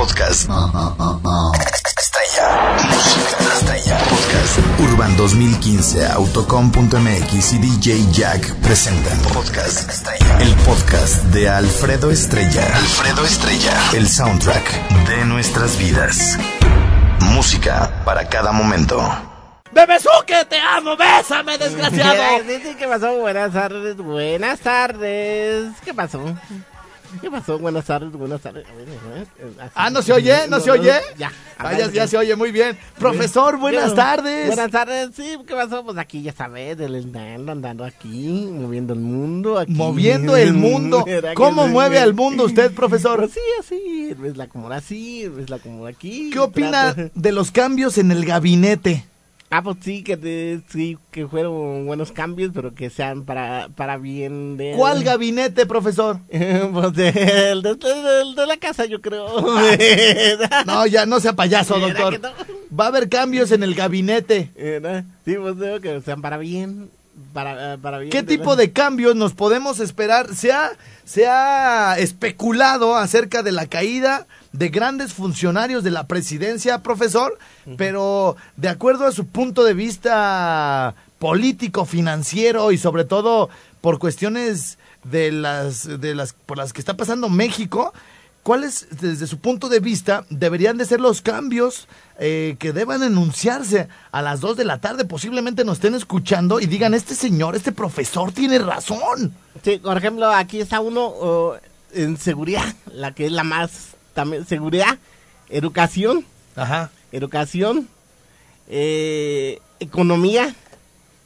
Podcast. Estrella. Música estrella. Podcast. Urban 2015, Autocom.mx y DJ Jack presentan. Podcast Estrella. El podcast de Alfredo Estrella. Alfredo Estrella. El soundtrack de nuestras vidas. Música para cada momento. ¡Bebesuque, te amo! ¡Bésame, desgraciado! ¿Qué pasó? Buenas tardes, buenas tardes. ¿Qué pasó? ¿Qué pasó? Buenas tardes, buenas tardes. Así. Ah, ¿no se oye? ¿No se oye? Ya. Ah, ya, se oye muy bien. Profesor, buenas tardes. Buenas tardes, sí, ¿qué pasó? Pues aquí ya sabes, del andando, andando aquí, moviendo el mundo. Aquí. Moviendo el mundo. ¿Verdad que ¿Cómo mueve al mundo usted, profesor? Pues sí, así, ves la como así, ves la como aquí. ¿Qué opina de los cambios en el gabinete? Ah, pues sí, que de- sí, que fueron buenos cambios, pero que sean para, para bien de... ¿Cuál gabinete, profesor? pues de, el de, de la casa, yo creo. No, ya no sea payaso, ¿Verdad doctor. no? Va a haber cambios en el gabinete. ¿Verdad? Sí, pues digo que sean para bien. Para, eh, para bien. ¿Qué tipo de cambios nos podemos esperar? Se ha, se ha especulado acerca de la caída de grandes funcionarios de la presidencia, profesor, pero de acuerdo a su punto de vista político, financiero y sobre todo por cuestiones de las, de las por las que está pasando México, ¿cuáles desde su punto de vista deberían de ser los cambios eh, que deban enunciarse a las 2 de la tarde? Posiblemente nos estén escuchando y digan, este señor, este profesor tiene razón. Sí, por ejemplo, aquí está uno oh, en seguridad, la que es la más también seguridad, educación, Ajá. educación, eh, economía,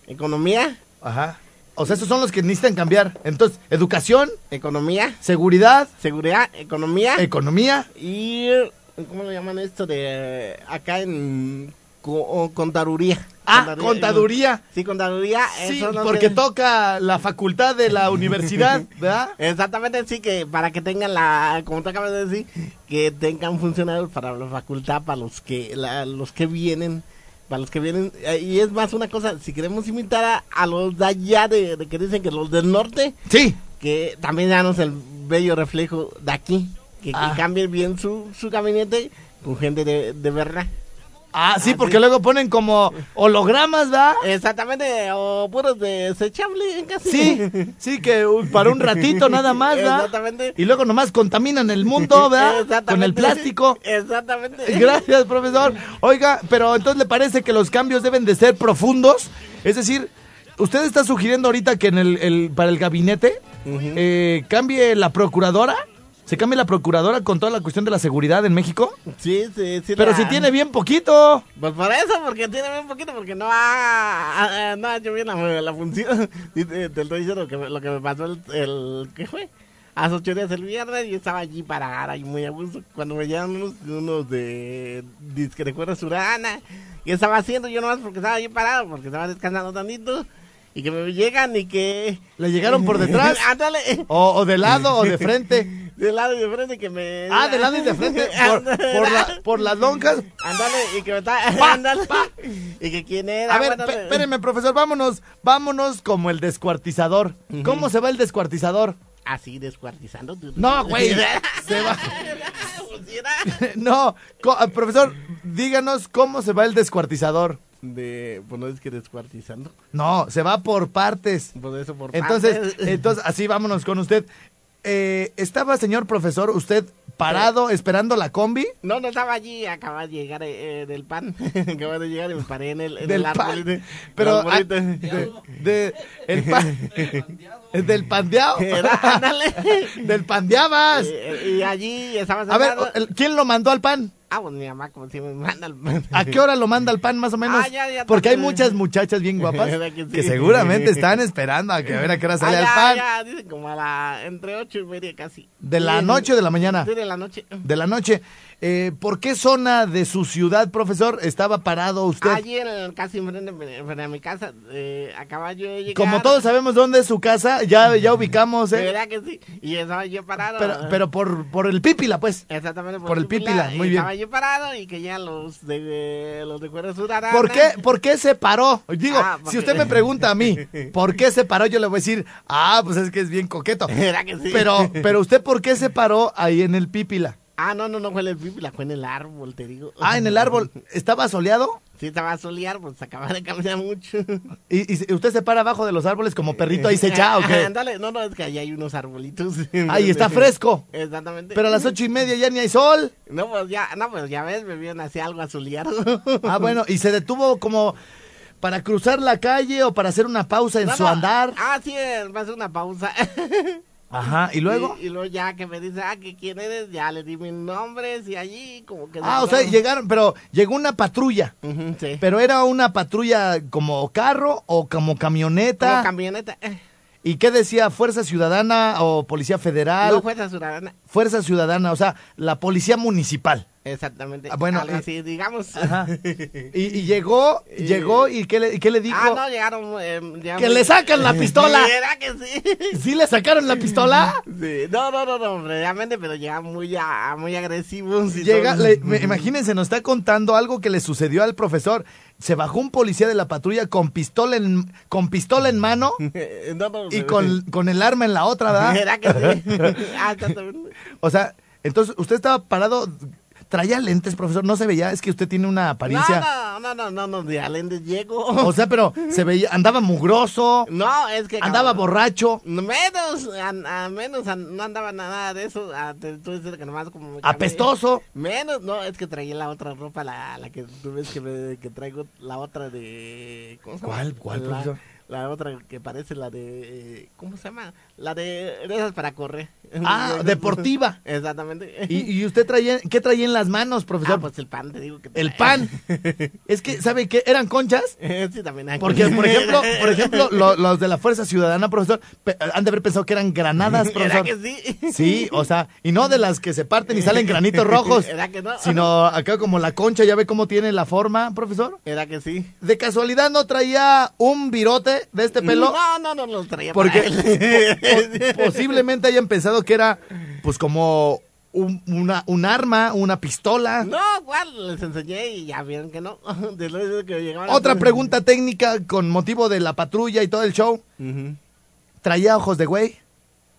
economía, Ajá. O sea, esos son los que necesitan cambiar. Entonces, educación, economía, seguridad, seguridad, economía economía. y ¿cómo le llaman esto de acá en co- contaduría? Ah, contaduría. Sí, contaduría. Sí, porque que- toca la facultad de la universidad, ¿verdad? Exactamente, sí, que para que tengan la, como te acabas de decir, que tengan funcionarios para la facultad, para los que, la- los que vienen, para los que vienen, eh, y es más una cosa, si queremos imitar a, a los de allá, de, de que dicen que los del norte, Sí. que también danos el bello reflejo de aquí, que, que Ah. cambien bien su, su gabinete con gente de, de verdad. Ah, sí, Ah, porque sí. luego ponen como hologramas, ¿verdad? Exactamente, o puros desechables casi. Sí, sí, que para un ratito nada más, ¿verdad? Exactamente. Y luego nomás contaminan el mundo, ¿verdad? Exactamente. Con el plástico. Exactamente. Gracias, profesor. Oiga, pero entonces le parece que los cambios deben de ser profundos. Es decir, usted está sugiriendo ahorita que en el, el- para el gabinete eh, cambie la procuradora. ¿Se cambie la procuradora con toda la cuestión de la seguridad en México? Sí, sí, sí. Pero la- si tiene bien poquito. Pues por eso, porque tiene bien poquito, porque no ha, no ha hecho bien la, la función. Y te, te estoy diciendo lo que, me- lo que me pasó el, el ¿qué fue? Hace ocho días el viernes y estaba allí para ahí muy a gusto. Cuando me llegan unos, unos de disque de cuerda surana, y estaba haciendo yo nomás porque estaba allí parado, porque estaba descansando tantito. Y que me llegan y que... ¿Le llegaron por detrás? Ándale. O, o de lado o de frente. De lado y de frente que me... Ah, de lado y de frente. Por, por, la- por las lonjas. Ándale, y que me está... Pa, ándale. pa. Y que quién era. A ver, espéreme, profesor, vámonos, vámonos como el descuartizador. ¿Cómo se va el descuartizador? Así descuartizando. tú- No, güey, se va. No, ah, profesor, díganos cómo se va el descuartizador. De, pues no es que descuartizando. No, se va por partes. Por eso, por Entonces, partes. entonces así vámonos con usted. Eh, ¿Estaba, señor profesor, usted parado esperando la combi? No, no estaba allí, acaba de llegar eh, eh, del pan. acaba de llegar y me paré en el, en Del el árbol. pan. de- Pero el ah, de, de- el pan del pandeado. Era, del pandeabas. Eh, y allí estaba A ver, ¿quién lo mandó al pan? Ah, pues mi mamá como siempre me manda el pan. ¿A qué hora lo manda el pan más o menos? Ah, ya, ya, Porque hay muchas muchachas bien guapas ¿Verdad que sí? que seguramente están esperando a que a ver a qué hora sale Ah, el ya, pan. ya, dicen como a la, entre ocho y media casi. ¿De la noche o de la mañana? Sí, de la noche. De la noche. Eh, ¿Por qué zona de su ciudad, profesor, estaba parado usted? Allí en el- casi enfrente enfrente de mi casa, eh, acababa yo de llegar. Como todos sabemos dónde es su casa, ya, ya ubicamos, ¿eh? ¿Verdad que sí? Y estaba yo parado. Pero, pero por, por el pípila, pues. Exactamente por el Pípila, muy y bien. Estaba yo parado y que ya los de, los de Cuerda Ciudadana. ¿Por qué, ¿Por qué se paró? Digo, Ah, si usted me pregunta a mí, ¿por qué se paró? Yo le voy a decir, ah, pues es que es bien coqueto. ¿Verdad que sí? Pero, pero usted, ¿por qué se paró ahí en el pípila? Ah, no, no, no fue en el Pípila, fue en el árbol, te digo. Ah, en el árbol. ¿Estaba soleado? Sí, estaba a solear, pues acababa de caminar mucho. ¿Y, y usted se para abajo de los árboles como perrito ahí se echa o qué? Ándale, no, no, es que allá hay unos arbolitos. Ahí está fresco. Exactamente. Pero a las ocho y media ya ni hay sol. No, pues ya, no, pues ya ves, me vieron así algo azuleado. Ah, bueno, y se detuvo como para cruzar la calle o para hacer una pausa en No, su no. andar. Ah, sí, eh, va a hacer una pausa. Ajá, y luego. Y, y luego ya que me dice, ah, que quién eres, ya le di mis nombres y allí como que... Ah, o sea, llegaron, pero llegó una patrulla. Sí. Pero era una patrulla como carro o como camioneta. Como camioneta. eh, ¿Y qué decía? ¿Fuerza Ciudadana o Policía Federal? No fuerza ciudadana. Fuerza Ciudadana, o sea, la Policía Municipal. Exactamente. Ah, bueno, Algo así, digamos. Ajá. Y, y llegó, llegó y ¿qué le, qué le dijo? Ah, no, llegaron... eh, ¡Que le sacan la pistola! ¿Verdad que sí? ¿Sí le sacaron la pistola? Sí, no, no, no, no, realmente, pero llegaban muy, a- muy agresivos. y Llega, todo. le- me- imagínense, nos está contando algo que le sucedió al profesor. Se bajó un policía de la patrulla con pistola en, con pistola en mano no, no, y con, con el arma en la otra, ¿verdad? ¿Verdad que sí? Ah. O sea, entonces usted estaba parado, traía lentes, profesor, no se veía, es que usted tiene una apariencia. No, no, no, no, no, de Allende llego. O sea, pero se veía, andaba mugroso, no, es que... andaba cabrón, borracho, Menos, a, a menos, a- no andaba nada de eso. A, te, tú dices que nomás como... apestoso. Menos, no, es que traía la otra ropa, la, la que tú ves que, me- que traigo, la otra de... ¿Cómo? ¿Cuál? ¿Cuál, La- profesor? La otra que parece la de... ¿Cómo se llama? La de... de esas para correr. Ah, deportiva. Exactamente. ¿Y, y usted traía, qué traía en las manos, profesor? Ah, pues el pan, te digo que... El pan. Es que, ¿sabe qué? ¿Eran conchas? sí, también hay. Porque, por ejemplo, por ejemplo lo- los de la Fuerza Ciudadana, profesor, han de haber pensado que eran granadas, ¿Era profesor. que sí? Sí, o sea, y no de las que se parten y salen granitos rojos, ¿Era que no? sino acá como la concha, ¿ya ve cómo tiene la forma, profesor? ¿Era que sí? ¿De casualidad no traía un virote de este pelo? No, no, no lo traía Porque para po- posiblemente hayan pensado que era, pues, como un, una, un arma, una pistola. No, ¿cuál? Les enseñé y ya vieron que no. Que Otra pregunta técnica con motivo de la patrulla y todo el show. Ujú. ¿Traía ojos de güey?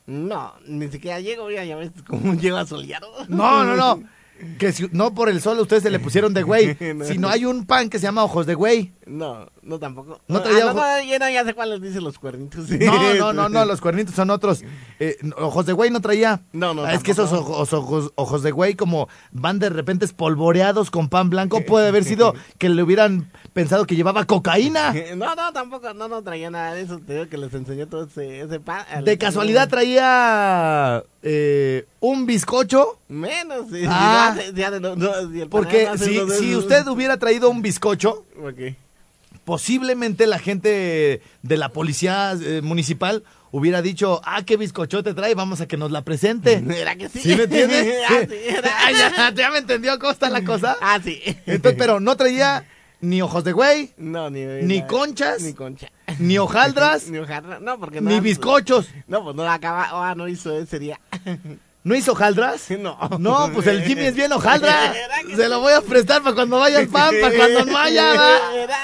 No, ni siquiera llego, ya, ya ves cómo llego a soleado. No, no, no. Que si- no por el sol ustedes se le pusieron de güey, No. sino hay un pan que se llama ojos de güey. No, no tampoco. No Ah, traía no, no, ya, no, ya sé cuáles dicen los cuernitos. No, no, no, no, los cuernitos son otros. Eh, ojos de güey no traía. No, no, Ah, Es que esos ojos, ojos, ojos de güey como van de repente espolvoreados con pan blanco, puede haber sido que le hubieran pensado que llevaba cocaína. No, no, tampoco, no, no traía nada de eso. Te digo que les enseñó todo ese, ese pan. De casualidad traía eh, un bizcocho. Menos, sí. Ah. de- no, no, si Porque si, si usted hubiera traído un bizcocho, posiblemente la gente de la policía eh, municipal hubiera dicho, ah, qué bizcochote trae, vamos a que nos la presente. ¿Era que sí? ¿Sí me entiende? ah, sí, era. Ah, ya, ya me entendió cómo está la cosa. Ah, sí. Entonces, pero no traía ni ojos de güey, No, ni... Ni conchas, Ni concha. ni hojaldras, Ni hojarra. No, porque ni no... bizcochos. No, pues no acaba... Ah, no hizo ese día. ¿No hizo hojaldras? No. No, pues el Jimmy es bien hojaldra. ¿Era que Se lo voy a prestar para cuando vaya al pan, para cuando no haya. ¿va? Era.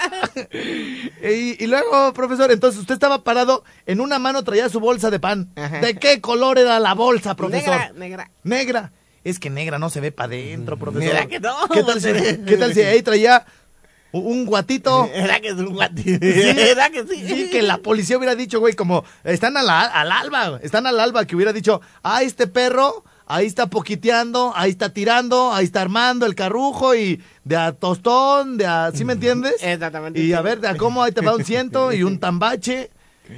Y, y luego, profesor, entonces usted estaba parado, en una mano traía su bolsa de pan. Ajá. ¿De qué color era la bolsa, profesor? Negra, negra. Negra. Es que negra no se ve para adentro, profesor. Mira que no, ¿Qué tal, si, pues, ¿Qué tal si ahí traía un- guatito? Era que es un guatito. Era que sí. Sí, que la policía hubiera dicho, güey, como están a la- al alba, están al alba, que hubiera dicho, ah, este perro, ahí está poquiteando, ahí está tirando, ahí está armando el carrujo y de a tostón, de a, ¿sí me entiendes? Exactamente. Y a ver, de a cómo ahí te va un ciento y un tambache.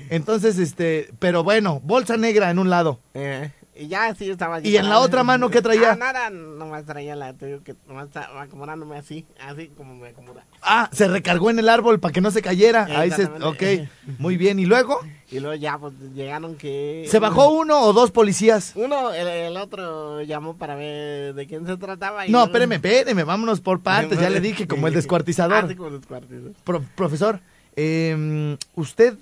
Entonces, este, pero bueno, bolsa negra en un lado. Eh, Y ya sí estaba ¿Y en la otra mano qué traía? Ah, nada, nomás traía la, te digo que nomás estaba acomodándome así, así como me acomoda. Ah, se recargó en el árbol para que no se cayera. Ahí se, ok, muy bien. ¿Y luego? Y luego ya, pues llegaron que... ¿Se bajó uno o dos policías? Uno, el, el otro llamó para ver de quién se trataba. y No, espéreme, espéreme, vámonos por partes. Ya le dije, como el Ah, descuartizador. sí, como el descuartizador. Pro- profesor, eh, ¿usted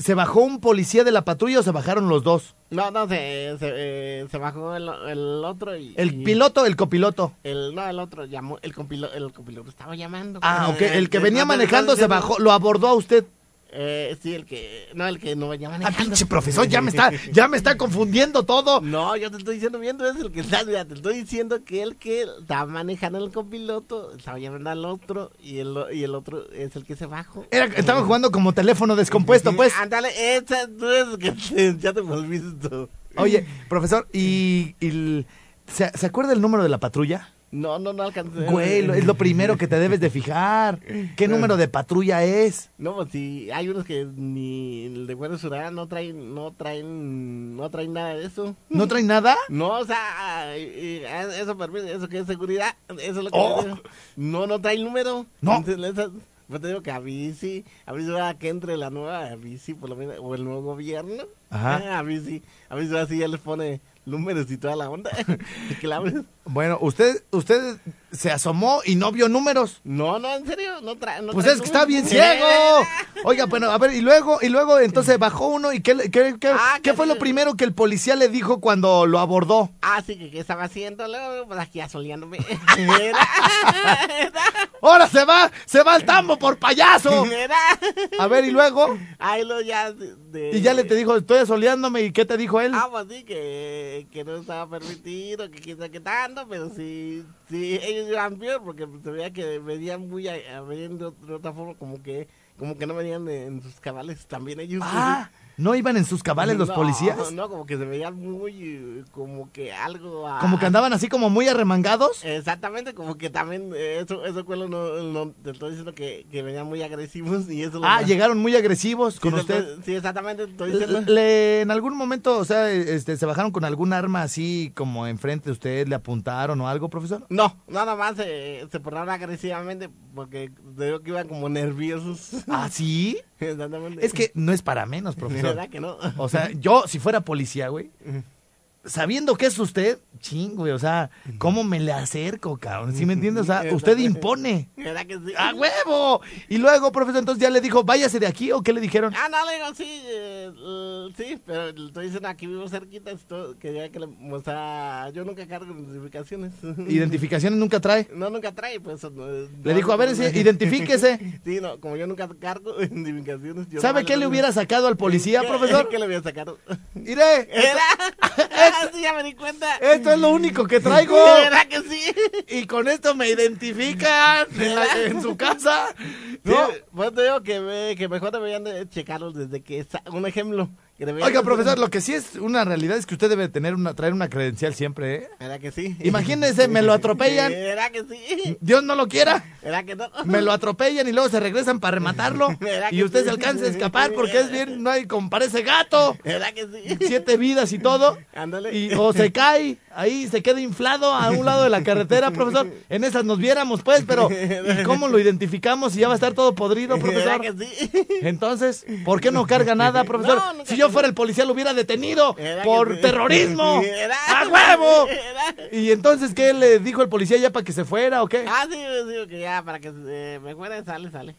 se bajó un policía de la patrulla o se bajaron los dos? No, no, se, se, eh, se bajó el, el otro y... ¿El y- piloto el copiloto? El, no, el otro llamó, el copiloto, el copiloto estaba llamando. Ah, ok. El que Eh, venía manejando se bajó, lo abordó a usted. Eh, sí, el que, no, el que no venía Ah, pinche profesor, ya me está, ya me está confundiendo todo. No, yo te estoy diciendo bien, tú eres el que está, mira, te estoy diciendo que el que estaba manejando el copiloto, estaba llamando al otro, y el, y el otro es el que se bajó. Era, estaba jugando como teléfono descompuesto, pues. Ándale, esa, tú eres el que ya te volviste. Oye, profesor, ¿y, y el- ¿se, se acuerda el número de la patrulla? No, no, no alcancé. Güey, lo- es lo primero que te debes de fijar. ¿Qué número de patrulla es? No, pues sí, hay unos que ni el de Buenos Aires no traen, no traen, no traen nada de eso. ¿No trae nada? No, o sea, eh, eh, eso permite, eso que es seguridad, eso es lo que Oh. digo. No, no trae el número. No. Entonces, pues te digo que a bici, a bici va que entre la nueva bici, por lo menos, o el nuevo gobierno. Ajá. Ah, a bici, a bici así ya les pone números y toda la onda. que la- Bueno, usted, usted se asomó y no vio números. no, no, en serio, no trae. No Pues es que está bien ciego. Oiga, bueno, a ver, y luego, y luego entonces bajó uno y qué, qué, qué- Ah, qué fue lo primero que el policía le dijo cuando lo abordó? Ah, sí, que qué estaba haciendo, luego, pues aquí asoleándome. ¡Ahora se va! ¡Se va al tambo por payaso! A ver, y luego, Ahí lo ya de, y ya le te dijo, estoy asoleándome, ¿y qué te dijo él? Ah, pues sí, que, que no estaba permitido, que quién sabe qué pero sí, sí, ellos iban peor porque se veía que venían muy, a, de, ot- de otra forma, como que, como que no venían de- en sus cabales también ellos. Ah, ¿no iban en sus cabales los No, policías? No, como que se veían muy, eh, como que algo... a- Como que andaban así como muy arremangados. Exactamente, como que también, eh, eso, eso fue lo, no, no- te estoy diciendo que, que venían muy agresivos y eso... lo- Ah, llegaron muy agresivos Sí, con te usted. Sí, exactamente, te estoy diciendo... Le, en algún momento, o sea, este, se bajaron con algún arma así como enfrente de usted, le apuntaron o algo, profesor. No, nada más se, se portaron agresivamente porque te digo que iban como nerviosos. ¿Ah, sí? Es que no es para menos, profesor. ¿Verdad que no? O sea, yo, si fuera policía, güey, sabiendo que es usted, ching, güey, o sea, ¿cómo me le acerco, cabrón? ¿Sí me entiende? O sea, usted impone. ¿Verdad que sí? ¡A huevo! Y luego, profesor, entonces ya le dijo, váyase de aquí, ¿o qué le dijeron? Ah, no, le digo, sí, eh, l- sí, pero le estoy diciendo aquí vivo cerquita, esto, que ya que le, o sea, yo nunca cargo identificaciones. Identificaciones nunca trae. No, nunca trae, pues. no, Le no, dijo, a ver, identifíquese. Sí, no, como yo nunca cargo identificaciones. yo ¿Sabe qué le hubiera sacado al policía, ¿Qué- profesor? ¿Qué le hubiera sacado? Mire, Era. Sí, ya me di cuenta. esto es lo único que traigo. ¿Verdad que sí? Y con esto me identifican en, la- en su casa. No, ¿No? pues te digo que, me- que mejor deberían de checarlos desde que... Un ejemplo. Oiga, profesor, lo que sí es una realidad es que usted debe tener una, traer una credencial siempre, ¿eh? ¿Verdad que sí? Imagínese, me lo atropellan. ¿Verdad que sí? Dios no lo quiera. ¿Verdad que no? Me lo atropellan y luego se regresan para rematarlo. ¿Verdad Y que usted sí? se alcanza a escapar porque es bien, no hay, como parece gato. ¿Verdad que sí? Siete vidas y todo. Ándale. Y, o se cae, ahí se queda inflado a un lado de la carretera, profesor. En esas nos viéramos, pues, pero ¿y cómo lo identificamos si ya va a estar todo podrido, ¿Verdad profesor? que sí? Entonces, ¿por qué no carga nada, profesor? No, nunca si yo carga. fuera el policía, lo hubiera detenido ¿Verdad que por sí? terrorismo. ¡A huevo! Y entonces, ¿qué le dijo el policía ya para que se fuera o qué? Ah, sí, yo digo que ya, para que eh, me fuera, sale, sale.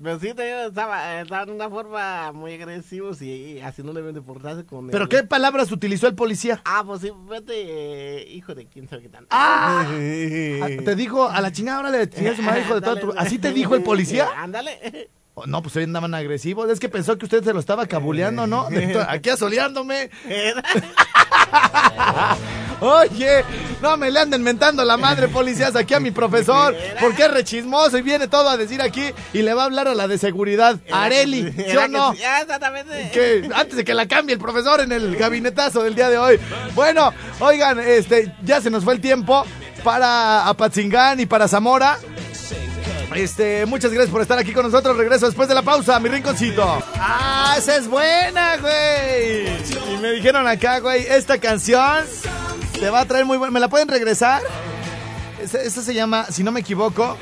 Pero sí, te digo, estaba, estaba en una forma muy agresiva y así no deben de portarse con ¿Pero el- qué palabras utilizó el policía? Ah, pues sí, vete, eh, hijo de quién sabe qué tanto. ¡Ah! Ah, Te dijo, a la chingada, ahora le chingas a su madre, hijo de toda tu... ¿Así te dijo el policía? Ándale. Oh, no, pues hoy andaban agresivos. Es que pensó que usted se lo estaba cabuleando, ¿no? Aquí asoleándome. Oye, no me le anden mentando la madre policías aquí a mi profesor, porque es rechismoso y viene todo a decir aquí y le va a hablar a la de seguridad, Areli, ¿sí o no? Ya, exactamente. Que antes de que la cambie el profesor en el gabinetazo del día de hoy. Bueno, oigan, este, ya se nos fue el tiempo para Apatzingán y para Zamora. Este, muchas gracias por estar aquí con nosotros. Regreso después de la pausa, mi rinconcito. Ah, esa es buena, güey. Y me dijeron acá, güey, esta canción te va a traer muy buena. ¿Me la pueden regresar? Esa, esa se llama, si no me equivoco,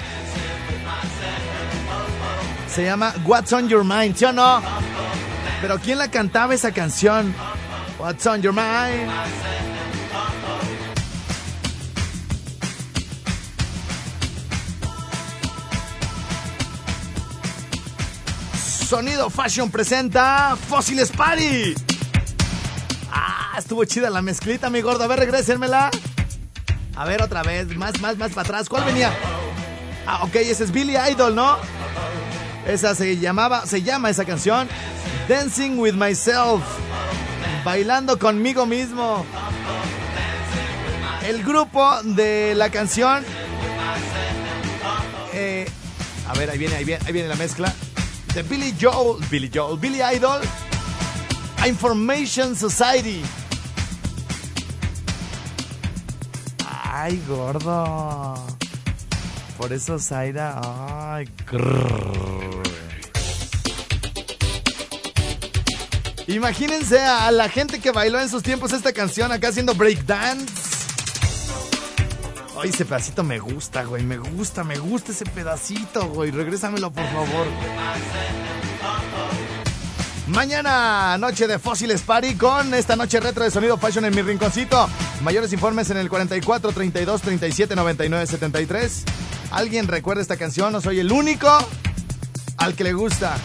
se llama What's on Your Mind, ¿sí o no? Pero ¿quién la cantaba esa canción? What's on Your Mind. Sonido Fashion presenta Fósiles Party. Ah, estuvo chida la mezclita, mi gordo. A ver, regrésenmela. A ver, otra vez. Más, más, más para atrás. ¿Cuál venía? Ah, ok, ese es Billy Idol, ¿no? Esa se llamaba, se llama esa canción Dancing with Myself. Bailando conmigo mismo. El grupo de la canción. eh, a ver, ahí viene, ahí viene, ahí viene la mezcla. Billy Joel, Billy Joel, Billy Idol. Information Society. Ay, gordo. Por eso Zaira. Ay, grrr. Imagínense a la gente que bailó en sus tiempos esta canción acá haciendo breakdance. Ay, ese pedacito me gusta, güey. Me gusta, me gusta ese pedacito, güey. Regrésamelo, por favor. Mañana, noche de Fósiles Party con esta noche retro de sonido fashion en mi rinconcito. Mayores informes en el 44 32 37 99 73. ¿Alguien recuerda esta canción? No soy el único al que le gusta.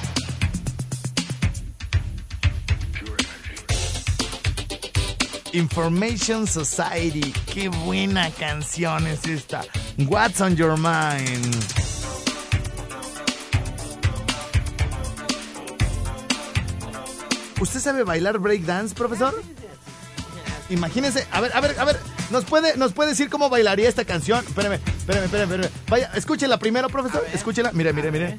Information Society. Qué buena canción es esta. What's on your mind? ¿Usted sabe bailar breakdance, profesor? Imagínese, a ver, a ver, a ver, ¿nos puede, nos puede decir cómo bailaría esta canción? Espérame, espérame, espérame, espérame. Vaya, escúchela primero, profesor. Escúchela. Mire, mire, mire.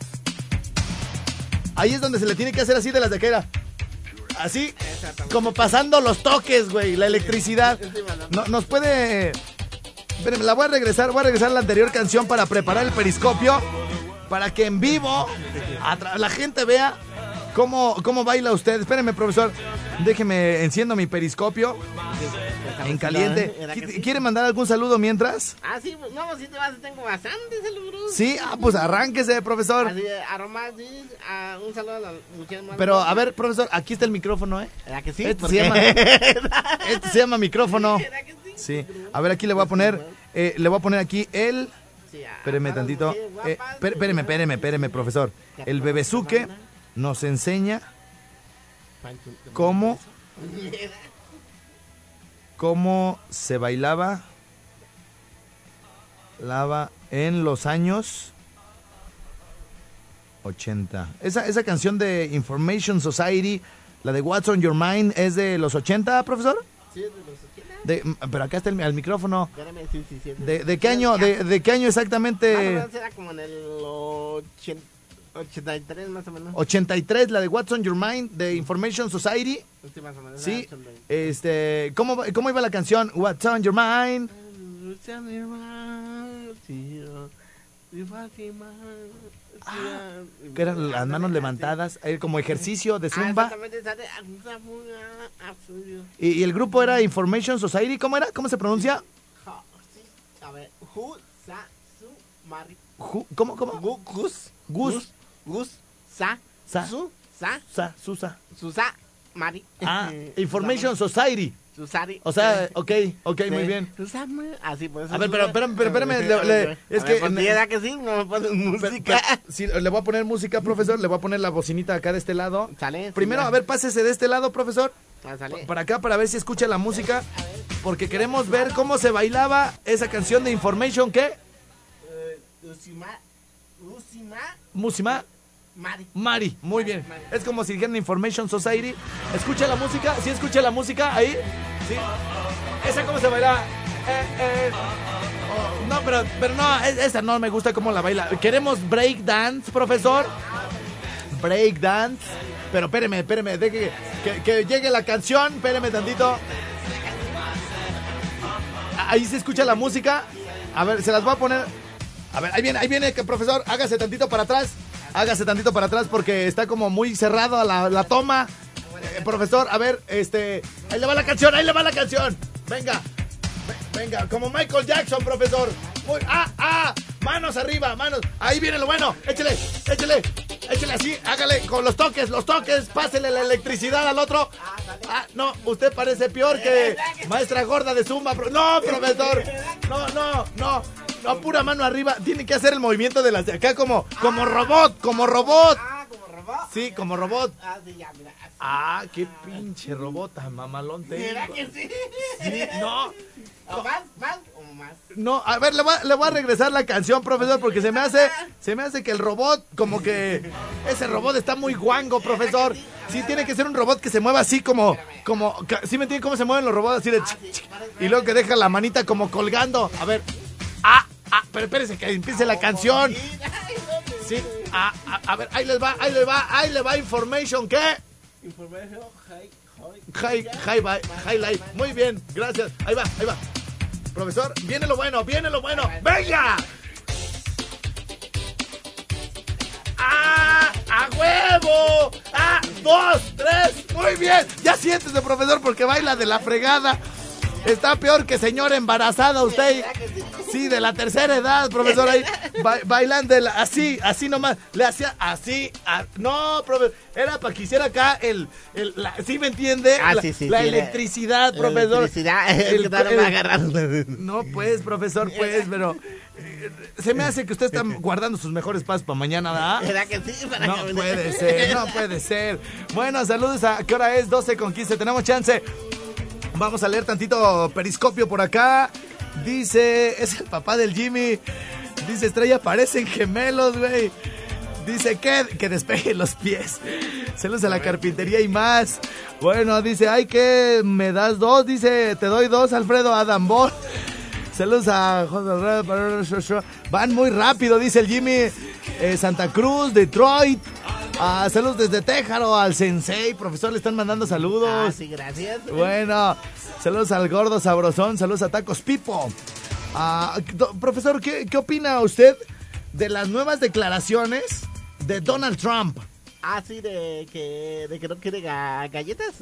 Ahí es donde se le tiene que hacer así de las de que era. Así, como pasando los toques, güey, la electricidad. No, nos puede. Espérame, la voy a regresar, voy a regresar a la anterior canción para preparar el periscopio. Para que en vivo la gente vea cómo, cómo baila usted. Espéreme, profesor. Déjeme, enciendo mi periscopio en caliente. ¿Era que ¿Qui- sí? ¿Quiere mandar algún saludo mientras? Ah, sí, pues, no, sí te vas, tengo bastante saludos. Sí, ah, pues arránquese, profesor. Así, a Román, sí, a un saludo a la mujer más. Pero a ver, profesor, aquí está el micrófono, ¿eh? ¿Era que sí? Este ¿Por se llama- Este se llama micrófono. ¿Era que sí? Sí. A ver, aquí le voy a poner, eh, le voy a poner aquí el... Sí, a- Espéreme a las tantito. Eh, guapas, espé- espéreme, espéreme, espéreme, profesor. El bebezuque nos enseña cómo, cómo se bailaba lava en los años 80. Esa, esa canción de Information Society, la de What's on Your Mind, ¿es de los 80, profesor? Sí, de los 80. De, pero acá está el, el micrófono. Espérame, sí, sí, sí. ¿De, de qué año, de, de qué año Más o exactamente? menos era como en el 80 83, más o menos. 83, la de What's on Your Mind, de Information Society. Sí, más o menos. Sí, era 80. este, ¿cómo, ¿cómo iba la canción? What's on Your Mind? Ah, Que eran las manos levantadas, eh, como ejercicio de zumba. Exactamente, sale a- a- a- Y, y el grupo era Information Society, ¿cómo era? ¿Cómo se pronuncia? ¿Cómo, cómo? Gu- Gus. Gus. Gus. Sa. Sa. Su. Sa. Sa, Susa. Susa. Mari. Ah, Information Society. Susari. O sea, ok, ok, Sí. muy bien. Susama. Así pues. A ver, pero espérame, pero espérame, le- le- es que- Porque era que sí, no me pones música. pero- sí, le voy a poner música, profesor. Le voy a poner la bocinita acá de este lado. Sale. sí, Primero, ya. a ver, pásese de este lado, profesor. Ah, sale. Para acá, para ver si escucha la música. Porque queremos ver cómo se bailaba esa canción de Information, ¿qué? Eh, Usima. Usima. Musima. Mari. Mari, muy bien. Es como si dijeran Information Society. ¿Escucha la música? ¿Sí escucha la música ahí? ¿Sí? ¿Esa cómo se baila? Eh, eh. Oh, no, pero, pero no, es- esa no me gusta cómo la baila. Queremos break dance, profesor. Break dance. Pero espéreme, espéreme, deje que, que llegue la canción. Espéreme tantito. Ahí se escucha la música. A ver, se las voy a poner. A ver, ahí viene, ahí viene, profesor, hágase tantito para atrás. Hágase tantito para atrás porque está como muy cerrado la, la toma. Eh, profesor, a ver, este. Ahí le va la canción, ahí le va la canción. Venga. Ve- Venga, como Michael Jackson, profesor. Ah, ah, manos arriba, manos. Ahí viene lo bueno. Échele, échele, échele así, hágale con los toques, los toques, pásele la electricidad al otro. Ah, no, usted parece peor que maestra gorda de Zumba. No, profesor. No, no, no. No, pura mano arriba. Tiene que hacer el movimiento de las de acá como, como robot, como robot. Ah, como robot. Sí, como robot. Ah, sí, ya, mira. así. Ah, qué pinche robot tan mamalón ¿Verdad tengo. que sí? Sí, no. ¿O más? ¿Más o más? No, a ver, le voy, a- le voy a regresar la canción, profesor, porque se me hace, se me hace que el robot, como que ese robot está muy guango, profesor. Sí, tiene que ser un robot que se mueva así como, como, ca- ¿sí me entiende cómo se mueven los robots? Así de, chic, chic, y luego que deja la manita como colgando. A ver, ah, ah, pero espérense que empiece la canción. Sí, ah, ah, a ver, ahí les va, ahí les va, ahí les va information, ¿qué? Información, hi, hi. High, high, highlight. Muy bien, gracias. Ahí va, ahí va. Profesor, viene lo bueno, viene lo bueno. ¡Venga! ¡Ah! ¡A huevo! ¡Ah! ¡Dos! ¡Tres! ¡Muy bien! Ya siéntese, profesor, porque baila de la fregada. Está peor que señora embarazada usted. Sí, de la tercera edad, profesor, ahí ba- bailando así, así nomás. Le hacía así. a- no, profesor, era para que hiciera acá el, el la- ¿sí me entiende? Ah, la, sí, sí, la sí, electricidad, La profesor. electricidad, El- el- no, pues, profesor, pues, pero eh, se me hace que usted está guardando sus mejores pasos para mañana, ¿verdad? ¿Verdad que sí? Para No que puede ser, no puede ser. Bueno, saludos a qué hora es 12 con 15. Tenemos chance. Vamos a leer tantito periscopio por acá. Dice, es el papá del Jimmy. Dice, Estrella, parecen gemelos, güey. Dice que, que despeje los pies. Saludos a la carpintería y más. Bueno, dice, ay, que me das dos. Dice, te doy dos, Alfredo Adam Ball. Saludos a Van muy rápido, dice el Jimmy. Eh, Santa Cruz, Detroit. Ah, saludos desde Téjaro al Sensei. Profesor, le están mandando saludos. Ah, sí, gracias. Bueno, saludos al gordo sabrosón, saludos a Tacos Pipo. Ah, profesor, ¿qué, ¿qué opina usted de las nuevas declaraciones de Donald Trump? Ah, sí, de que, de que no quiere ga- galletas.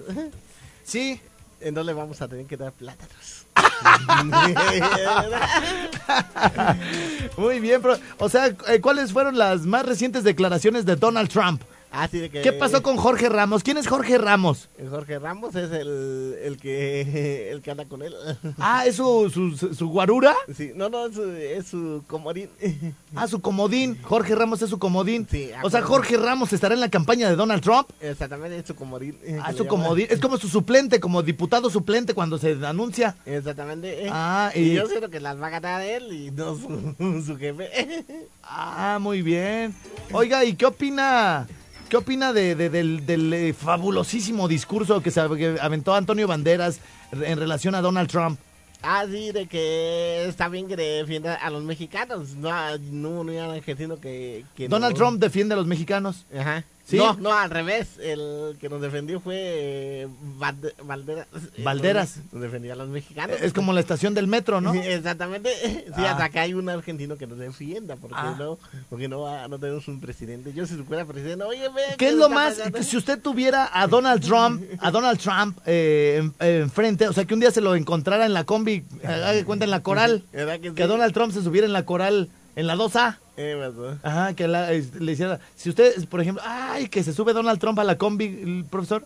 Sí. Entonces le vamos a tener que dar plátanos. Muy bien, pero, o sea, eh, ¿cuáles fueron las más recientes declaraciones de Donald Trump? Ah, sí, de que... ¿Qué pasó con Jorge Ramos? ¿Quién es Jorge Ramos? Jorge Ramos es el, el que el que anda con él. Ah, ¿es su, su, su- su guarura? Sí, no, no, es su, es su comodín. Ah, su comodín. Jorge Ramos es su comodín. Sí, o sea. Jorge Ramos estará en la campaña de Donald Trump. Exactamente, es su comodín. Ah, que le su comodín. Es como su suplente, como diputado suplente cuando se anuncia. Exactamente. Ah, y... y- yo siento que las va a ganar él y no su, su jefe. Ah, muy bien. Oiga, ¿y qué opina? ¿Qué opina de, de- del, del, eh, fabulosísimo discurso que, se, aventó Antonio Banderas en relación a Donald Trump? Ah, sí, de que está bien que defienda a los mexicanos. No, no, no hay argentino que, Donald Trump defiende a los mexicanos. Ajá. ¿Sí? No, no, al revés. El que nos defendió fue eh, Valde- Valderas. Valderas. Nos defendía a los mexicanos. Es como la estación del metro, ¿no? Exactamente. Sí, Ah. hasta acá hay un argentino que nos defienda. Porque Ah. no, porque no, ah, no tenemos un presidente. Yo si fuera presidente, oye, ve. ¿Qué es lo más? pasando? Si usted tuviera a Donald Trump, a Donald Trump eh, en- eh, enfrente, o sea, que un día se lo encontrara en la combi, eh, haga cuenta en la coral, ¿Verdad que sí? que Donald Trump se subiera en la coral, en la 2A. Eh, verdad. Ajá, que la- le hiciera. Si usted, por ejemplo, ay, que se sube Donald Trump a la combi, el profesor,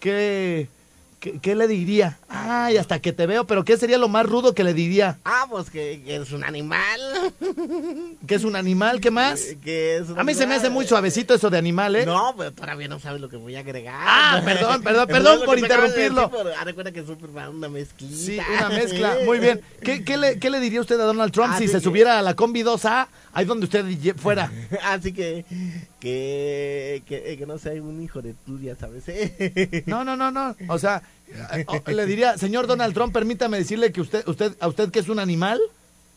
¿qué, qué, qué le diría? Ay, hasta que te veo, pero ¿qué sería lo más rudo que le diría? Ah, pues que, que es un animal. ¿Que es un animal? ¿Qué más? que es un A mí se me hace muy suavecito eso de animal, ¿eh? No, pero todavía no sabes lo que voy a agregar. Ah, perdón, perdón, perdón por de interrumpirlo. decir, de cuenta que es una mezclita. Sí, una mezcla. Muy bien. ¿Qué, qué le, qué le diría usted a Donald Trump Ah, si se subiera a la combi 2A, ahí donde usted fuera? Así que, que, que, que no sea un hijo de tuya, ¿sabes? No, no, no, no. O sea, o- le diría, señor Donald Trump, permítame decirle que usted, usted, a usted que es un animal,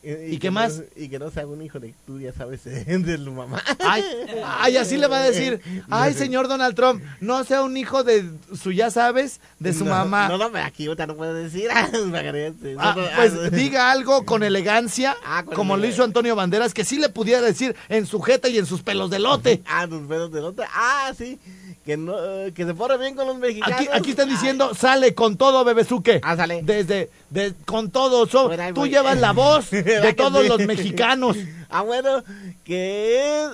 ¿Y qué más? no- y que no sea un hijo de tú, ya sabes, de su mamá. Ay, ay, así le va a decir, ay, señor Donald Trump, no sea un hijo de su, ya sabes, de su No, mamá. No, no, aquí ahorita no puedo decir. Ah, No, no, pues ah, diga algo con elegancia, Ah, con como lo hizo Antonio Banderas, que sí le pudiera decir en su jeta y en sus pelos de lote. Ah, tus pedos de lote. Ah, sí. Que, no, que se pone bien con los mexicanos. Aquí, aquí están diciendo, sale con todo, Bebezuque. Ah, sale. Desde, de, con todo. so- Bueno, tú voy. llevas la voz de ¿Verdad que todos sí? los mexicanos. Ah, bueno, que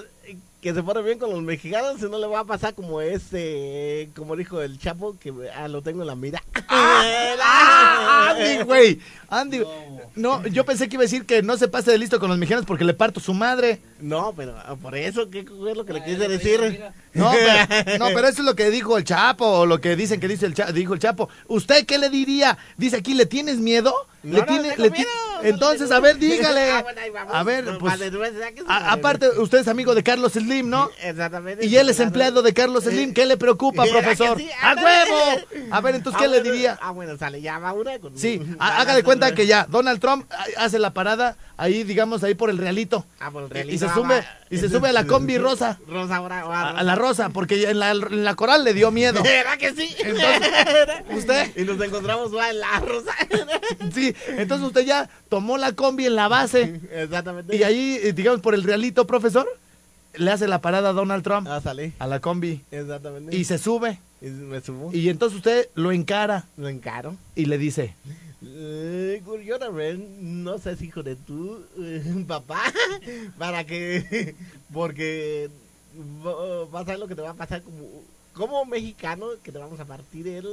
que se pone bien con los mexicanos y no le va a pasar como ese, como dijo el Chapo, que ah, lo tengo en la mira. ¡Ah! Andy, güey. Andy. No, yo pensé que iba a decir que no se pase de listo con los mexicanos porque le parto su madre. No, pero ah, por eso, ¿qué es lo que le quise decir? No, pero, no, pero eso es lo que dijo el Chapo, o lo que dicen que dice el Cha- dijo el Chapo. ¿Usted qué le diría? Dice aquí, ¿le tienes miedo? No, ¿Le no, tiene, le miedo, Entonces, a ver, dígale. Ah, bueno, ahí vamos. A ver, pues. aparte, usted es amigo de Carlos Slim, ¿no? Exactamente. Y él es empleado de Carlos Slim. ¿Qué le preocupa, ¿Verdad profesor? sí? ¡A huevo! A ver, entonces, ¿qué Ah, le diría? Ah, bueno, sale, ya va una con... Sí, va há- haga a de cuenta que ya Donald Trump ah, hace la parada ahí, digamos, ahí por el realito. Ah, por el realito, Y se ah, sube, va. y se sube a la combi rosa. Rosa ahora, A, a la rosa, porque en la, en la coral le dio miedo. ¿Verdad que sí? ¿Usted? Y nos encontramos en la rosa. Sí, entonces usted ya tomó la combi en la base. Exactamente. Y ahí, eh, digamos, por el realito, profesor, le hace la parada a Donald Trump Ah, salí. a la combi Exactamente. y se sube. Y me subo. Y entonces usted lo encara Lo encaro. y le dice, Eh, Curiosa, ven, no seas hijo de tu eh, papá, para que, porque va- vas a ver lo que te va a pasar como, como mexicano, que te vamos a partir el,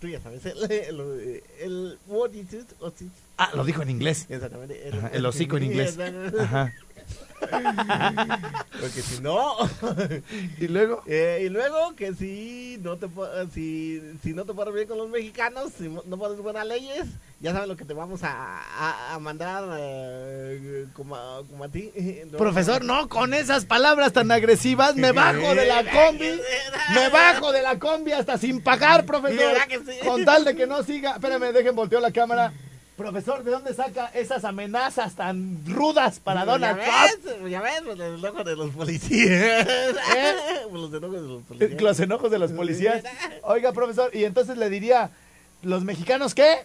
tú ya sabes, el, el, el what is it? What is it? ah, lo dijo en inglés. Exactamente. Ajá, el hocico en inglés. Ajá. Porque si no, Y luego, Eh, y luego que si no te si, si no te pones bien con los mexicanos, si no pones buenas leyes, ya sabes lo que te vamos a, a, a mandar eh, como, a, como a ti. No. profesor, no, con esas palabras tan agresivas, me bajo de la combi. Me bajo de la combi hasta sin pagar, profesor. Con tal de que no siga. Espérame, dejen volteó la cámara. Profesor, ¿de dónde saca esas amenazas tan rudas para Donald ¿Ya Trump? ves? ¿Ya ves? Los enojos de los policías. Los enojos de los policías. Los enojos de los policías. Oiga, profesor, y entonces le diría, ¿los mexicanos qué?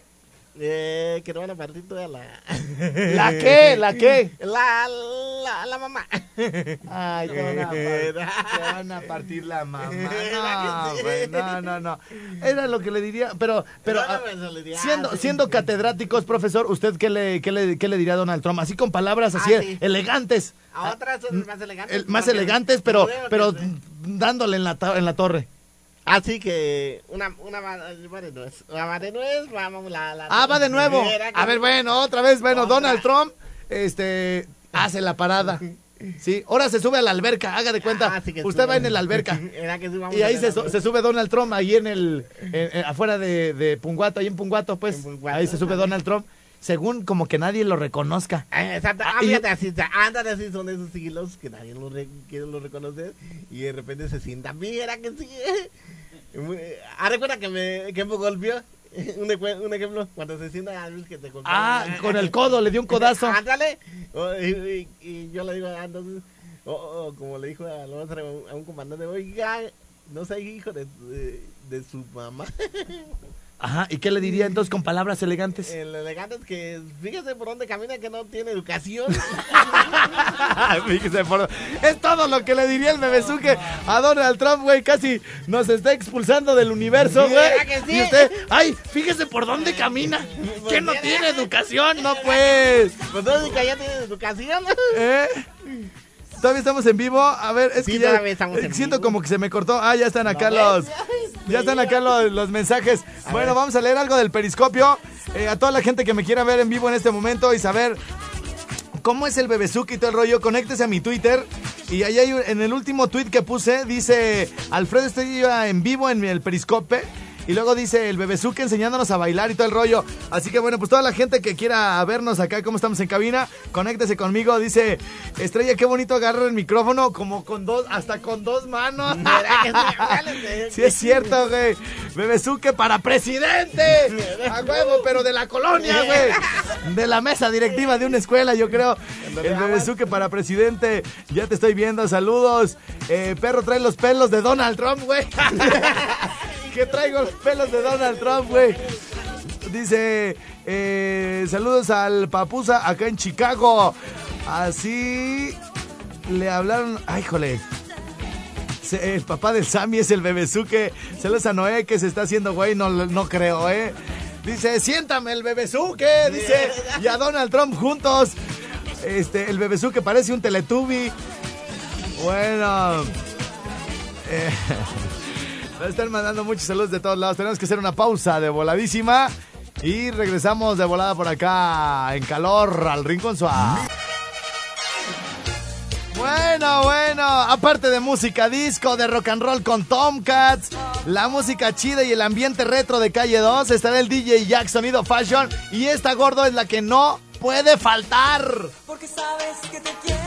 Eh, que te van a partir toda la... ¿La qué? ¿La qué? La, la, la mamá. Ay, te van a, te van a partir la mamá. No, güey, no, no, no. Era lo que le diría, pero, pero ah, diría, siendo, ah, siendo catedráticos, profesor, ¿usted qué le, qué le, qué le diría a Donald Trump? Así con palabras así Ah, sí. elegantes. A otras son más elegantes. El- más elegantes, pero, pero dándole en la, en la torre. Así que una una va de nuez, va de nuez, vamos la, la Ah, va de nuevo. A ver, bueno, otra vez, bueno, Otra. Donald Trump, este, hace la parada. Sí, ahora se sube a la alberca, haga de cuenta. Ah, sí Usted sube. va en la alberca. Era que Y ahí se, sube Donald Trump, ahí en el, en- en- afuera de, de Punguato, ahí en Punguato, pues. En Punguato. Ahí se sube Donald Trump, según como que nadie lo reconozca. Ah, Exacto, Ah, ah, fíjate así, ándale así, son esos siglos que nadie lo re- quiere lo reconocer y de repente se sienta era que sí. Ah, recuerda que me, que me golpeó. Un, un ejemplo, cuando se sienta Luis que te golpeó. Ah, con el codo, le dio un codazo. Ándale. Oh, y, y- y yo le digo, ah, entonces, oh, oh, como le dijo a, a un- comandante, oiga, no soy hijo de, de, de su mamá. Ajá, ¿y qué le diría entonces con palabras elegantes? El elegante es que fíjese por dónde camina que no tiene educación. Fíjese por- Es todo lo que le diría el Bebezuque a Donald Trump, güey. Casi nos está expulsando del universo, güey. ¿Verdad que sí? Y usted, ay, fíjese por dónde camina. Que no tiene educación, no pues. pues no, que ya tiene educación. ¿Eh? Todavía estamos en vivo. A ver, es Sí, que ya eh, siento vivo. como que se me cortó. Ah, ya están acá ¿No los ya están acá los, los mensajes. Bueno, vamos a leer algo del periscopio. Eh, a toda la gente que me quiera ver en vivo en este momento y saber cómo es el bebezuki y todo el rollo, conéctese a mi Twitter. Y ahí hay un- en el último tweet que puse, dice Alfredo Estrella en vivo en el periscope. Y luego dice el bebezuque enseñándonos a bailar y todo el rollo. Así que bueno, pues toda la gente que quiera vernos acá, cómo estamos en cabina, conéctese conmigo. Dice, Estrella, qué bonito agarrar el micrófono, como con dos, hasta con dos manos. sí es cierto, güey. Bebezuque para presidente. A huevo, pero de la colonia, güey. De la mesa directiva de una escuela, yo creo. El bebezuque para presidente. Ya te estoy viendo, saludos. Eh, perro trae los pelos de Donald Trump, güey. que traigo los pelos de Donald Trump, güey. Dice, eh, saludos al Papusa acá en Chicago. Así le hablaron. Ay, jole. El papá del Sammy es el bebezuque. Saludos a Noé que se está haciendo, güey. No, no creo, ¿eh? Dice, siéntame el bebezuque. Dice, y a Donald Trump juntos. Este, el bebezuque parece un teletubi. Bueno. Eh, están mandando muchos saludos de todos lados. Tenemos que hacer una pausa de voladísima. Y regresamos de volada por acá en calor al Rincón Suave. Bueno, bueno, aparte de música disco, de rock and roll con Tomcats, la música chida y el ambiente retro de Calle 2, estará el DJ Jack Sonido Fashion y esta gordo es la que no puede faltar. Porque sabes que te quiero,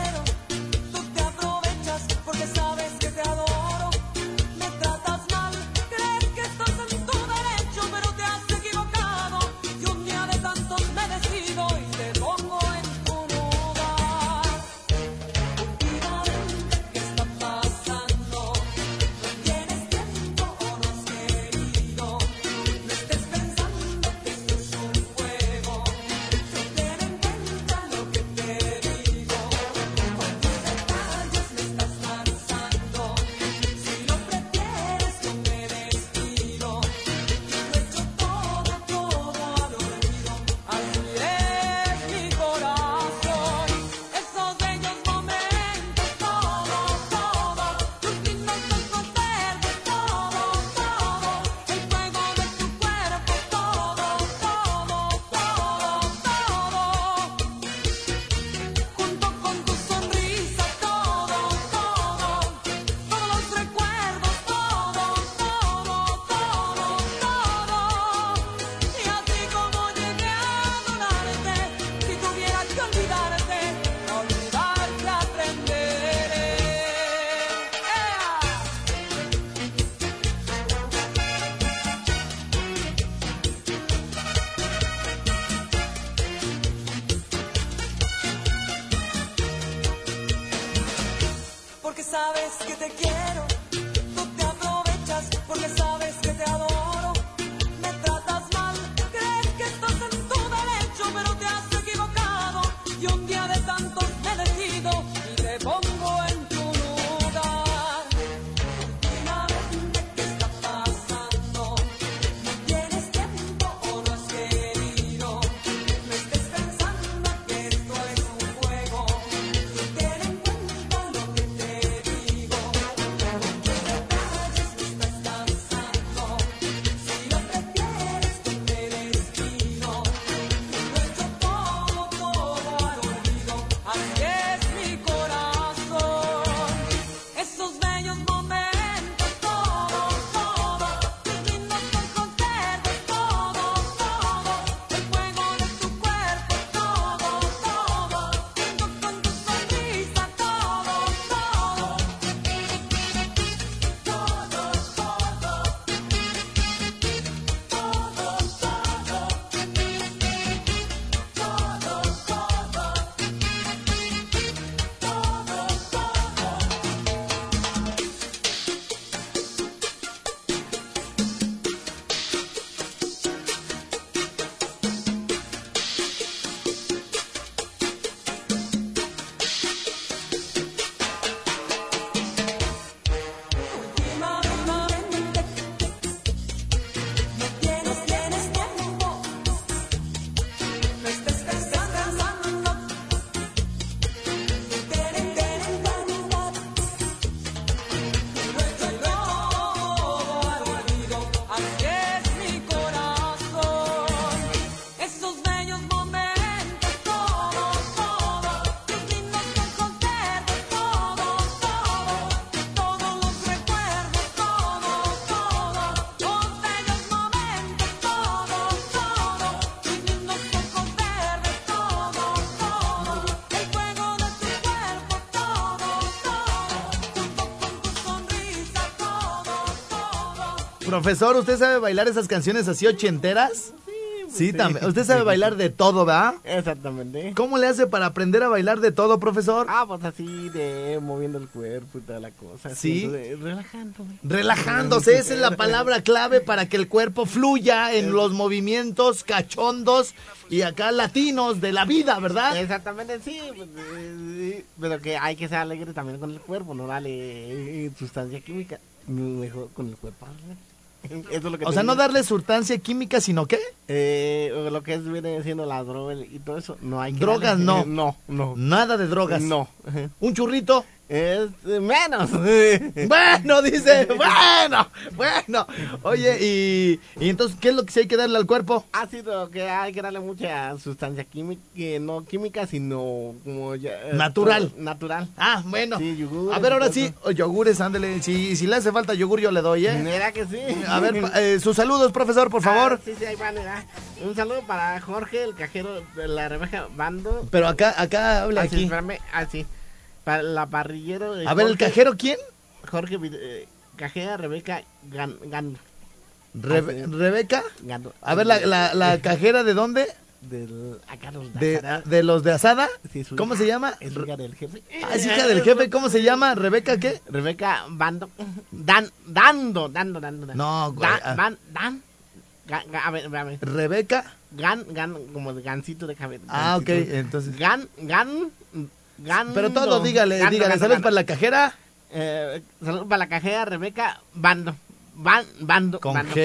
Profesor, ¿usted sabe bailar esas canciones así ochenteras? Sí, también. Usted sabe bailar de todo, ¿verdad? Exactamente. ¿Cómo le hace para aprender a bailar de todo, profesor? Ah, pues así de moviendo el cuerpo y toda la cosa. Sí. de- Relajándome. Relajándose, esa es la palabra clave para que el cuerpo fluya en los movimientos cachondos y acá latinos de la vida, ¿verdad? Exactamente, sí, pues, eh, sí, Pero que hay que ser alegre también con el cuerpo, no eh, sustancia química. Mejor con el cuerpo. Eso es lo que O sea, no digo. darle sustancia química, sino qué? Eh, lo que es, viene siendo la droga y todo eso, no hay que Drogas, darle- no. No, no. Nada de drogas. No. Un churrito. Es eh, menos. Bueno, dice, bueno, bueno. Oye, y, y entonces, ¿qué es lo que sí hay que darle al cuerpo? Ha sido que hay que darle mucha sustancia química, que no química, sino como ya, eh, Natural. todo Natural. Ah, bueno. Sí, yogur, A ver, ahora sí, yogures, ándele. Si, si le hace falta yogur, yo le doy, ¿eh? Mira que sí. A ver, eh, sus saludos, profesor, por favor. Ah, sí, sí, ahí van. Un saludo para Jorge, el cajero de la Rebeca Bando. Pero acá, acá, hable Ah, sí, aquí. espérame. Ah, sí. Para la parrillero. de A ver, ¿el cajero quién? Jorge, eh, cajera Rebeca Gan, Gan, Rebe- Ah. ¿Rebeca? Gando. A ver, la, la, la cajera de dónde? Del, acá los De, los de Asada. Sí, ¿Cómo hija. se llama? Es hija del jefe. Ah, es hija del jefe. ¿Cómo se llama? ¿Rebeca qué? Rebeca Bando. Dan, dando, dando, dando. dando. No, güey, Dan, ah. van, dan. Ga- ga- a ver. ¿Rebeca? Gan, gan, como de gancito de cabeza. Ah, ok, entonces. Gan, gan, Pero todo, dígale, dígale. Saludos para la cajera. Eh, saludos para la cajera Rebeca Bando. Ban, bando. Con bando, G,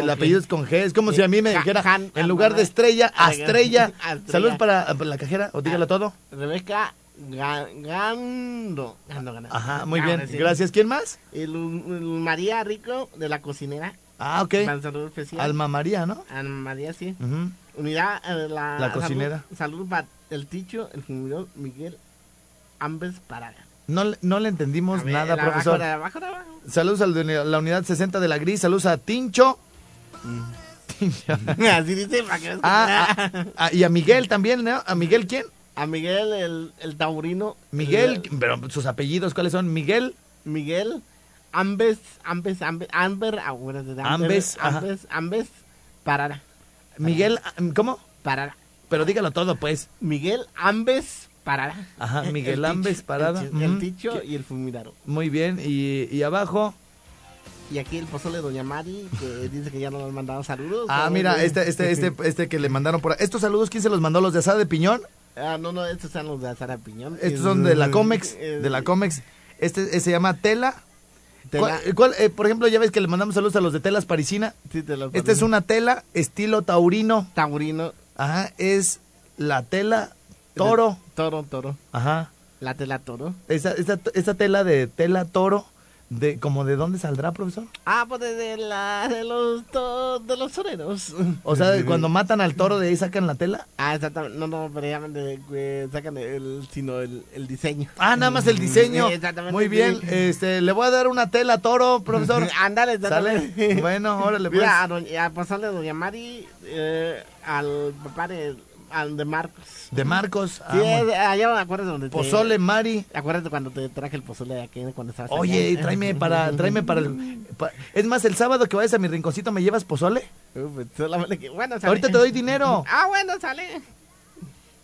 el apellido es con G. Es como si a mí me dijera, en lugar de estrella, Ah, Astrella. Astrella. Saludos para, para la cajera, o dígalo todo. Rebeca Ga- Gando. Gando, Gando. Ajá, muy bien. sí. Gracias. ¿Quién más? El, el María Rico de la cocinera. Ah, ok. Un saludo especial. Alma María, ¿no? Alma María, sí. Unidad, eh, la, La cocinera. Salud, salud para el Ticho, el fumidor Miguel Ambes Paraga. No, le- no le entendimos A ver, nada, abajo, profesor. de abajo, de abajo. Saludos al de la unidad 60 de la Gris. Saludos a Tincho. Tincho. Así dice, para que veas que- Ah, ah, ah, y a Miguel también, ¿no? ¿A Miguel quién? A Miguel, el, el taurino. Miguel, el- pero sus apellidos, ¿cuáles son? Miguel. Miguel Ambes, Ambes, Ambes, Amber, ah, Amber, Ambes, ajá. Ambes, Ambes, Parara, Miguel, ah, ¿cómo? Parara. Pero dígalo todo, pues. Miguel Ambes, Parara. Ajá, Miguel El Ambes, Parada. El, Ticho- el y el Fumidaro. Muy bien. Y, y abajo. Y aquí el pozole de Doña Mari, que dice que ya nos han mandado saludos. Ah, ¿no? mira, este, este, este, este que le mandaron por ahí. ¿Estos saludos quién se los mandó? ¿Los de Asada de Piñón? Ah, no, no, estos son los de Sara Piñón. Estos son de la Comex. De la Comex. Este se llama Tela. ¿Cuál- cuál, eh, por ejemplo, ya ves que le mandamos saludos a los de Telas Parisina. Sí, te Esta es una tela estilo taurino. Taurino. Ajá, es la tela toro. Toro, toro. Ajá. La tela toro. Esa, esa, esa tela de tela toro, de como de dónde saldrá, profesor? Ah, pues de, la, de los to- de los toreros. O sea, cuando matan al toro de ahí sacan la tela. Ah, exactamente. No, no, pero llaman de, eh, sacan el, sino el, el diseño. Ah, nada más el diseño. Sí, exactamente, Muy bien. sí. Este, le voy a dar una tela toro, profesor. Ándale, ¿Sale? exactamente. Bueno, órale pues. Mira, a, doña, a pasarle a Doña Mari, eh, al papá de, de Marcos. De Marcos. Sí, ah, es- allá me acuerdas donde te- pozole Mari. Acuérdate cuando te traje el pozole de aquí cuando estabas Oye, allá? tráeme para, tráeme para el... es más, el sábado que vayas a mi rinconcito, ¿me llevas pozole? Pues, bueno, sale. Ahorita te doy dinero. Ah, bueno, sale.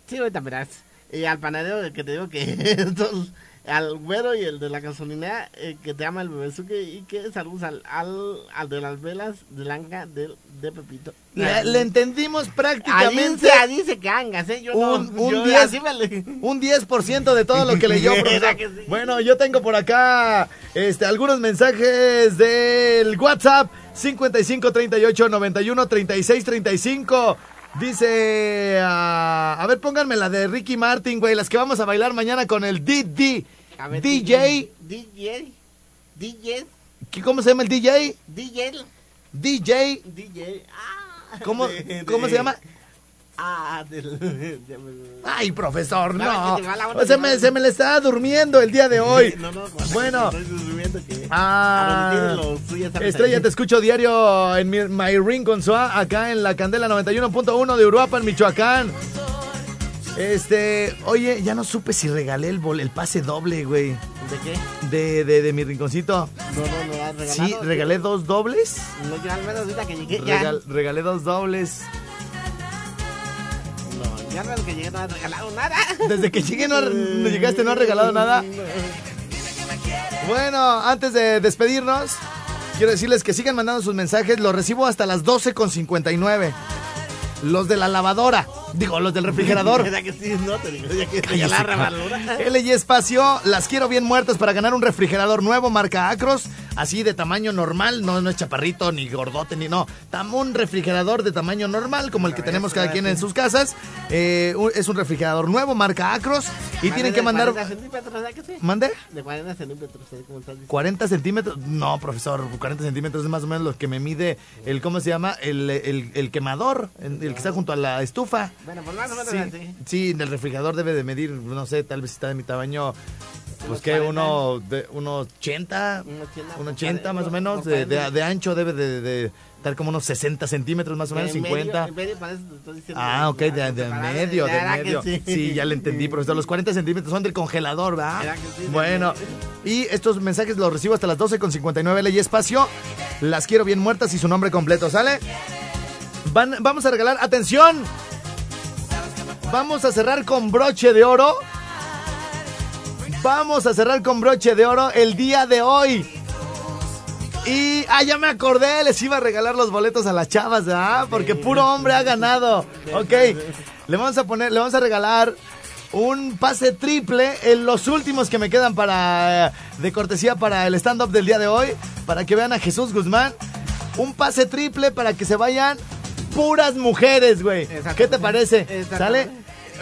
Sí, ahorita verás. Y al panadero que te digo que estos- al güero y el de la gasolinera eh, que te llama el bebezuque y que saludos al, al, al de las velas de Langa de, de Pepito. Le, le entendimos Ahí prácticamente ahí dice que angas, ¿eh? Yo Un- no. un yo 10. así me le- un 10% de todo lo que leyó, profesor. ¿Verdad que sí? Bueno, yo tengo por acá este, algunos mensajes del WhatsApp 55 38 91 36 35. Dice, ah, a ver, pónganme la de Ricky Martin, güey, las que vamos a bailar mañana con el DD. Ver, DJ, DJ. DJ. ¿qué- ¿cómo se llama el DJ? DJ. DJ, DJ. Ah, ¿cómo, de- ¿cómo se llama? Ah, del. de- Ay, profesor, no. Se me, se me le está durmiendo el día de hoy. No, no, Bueno. que- Ah. Estrella, te escucho diario en mi, My Ring con Suá, acá en la Candela 91.1 de Uruapan, Michoacán. Este, oye, ya no supe si regalé el, bol- el pase doble, güey. ¿De qué? De, de, de mi rinconcito. No, no, no has regalado. Sí, regalé dos dobles. No, yo al menos ahorita que llegué ya. Regal- regalé dos dobles. No, ya al menos que llegué no has regalado nada. Desde que llegué no, no llegaste, no has regalado nada. Bueno, antes de despedirnos, quiero decirles que sigan mandando sus mensajes. Los recibo hasta las 12.59. Los de la lavadora. Digo, los del refrigerador. Ca- revalora. LG Espacio, las quiero bien muertas para ganar un refrigerador nuevo marca Acros, así de tamaño normal, no, no es chaparrito ni gordote ni no, un refrigerador de tamaño normal como el que tenemos cada quien en sus casas. Eh, es un refrigerador nuevo marca Acros y tienen que mandar... 40 centímetros, ¿verdad que sí? ¿Mande? De 40 centímetros, ¿sabes cómo estás diciendo? 40 centímetros. No, profesor, 40 centímetros es más o menos lo que me mide el, ¿cómo se llama? El, el- el quemador, el, el que está junto a la estufa. Bueno, pues más o menos Sí, así. sí, el refrigerador debe de medir, no sé, tal vez está de mi tamaño, pues que 40. uno, de, unos 80, Unos 80, unos 80 más o menos, de, de- 40. de ancho debe de, de estar como unos 60 centímetros más o menos, En medio- 50. en medio, para eso te estoy diciendo Ah, ok, de, de medio, de ¿verdad que medio. sí? Sí, ya le entendí, profesor. Los 40 centímetros son del congelador, ¿verdad? Bueno, y estos mensajes los recibo hasta las 12 con 59 ley espacio. Las quiero bien muertas y su nombre completo, ¿sale? Van, vamos a regalar, atención. Vamos a cerrar con broche de oro. Vamos a cerrar con broche de oro el día de hoy. Y, ah, ya me acordé, les iba a regalar los boletos a las chavas, ¿ah? Porque puro hombre ha ganado. Ok, le vamos a poner, le vamos a regalar un pase triple en los últimos que me quedan para, eh, de cortesía para el stand-up del día de hoy, para que vean a Jesús Guzmán. Un pase triple para que se vayan puras mujeres, güey. ¿Qué te parece? ¿Sale?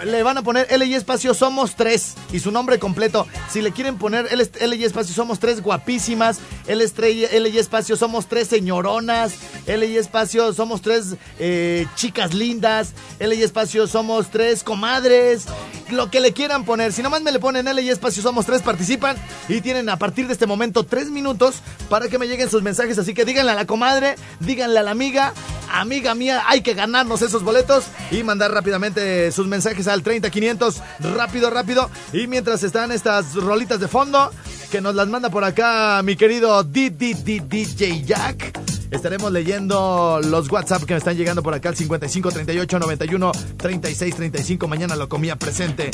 Le van a poner L y Espacio Somos Tres y su nombre completo. Si le quieren poner L, y Espacio Somos Tres guapísimas, L, estrella, L y Espacio Somos Tres señoronas, L y Espacio Somos Tres eh, chicas lindas, L y Espacio Somos Tres comadres, lo que le quieran poner. Si nomás me le ponen L y Espacio Somos Tres, participan y tienen a partir de este momento tres minutos para que me lleguen sus mensajes. Así que díganle a la comadre, díganle a la amiga, amiga mía, hay que ganarnos esos boletos y mandar rápidamente sus mensajes al 30500, rápido, rápido. Y mientras están estas rolitas de fondo, que nos las manda por acá mi querido DJ Jack. Estaremos leyendo los WhatsApp que me están llegando por acá al 55 38 91 36 35. Mañana lo comía presente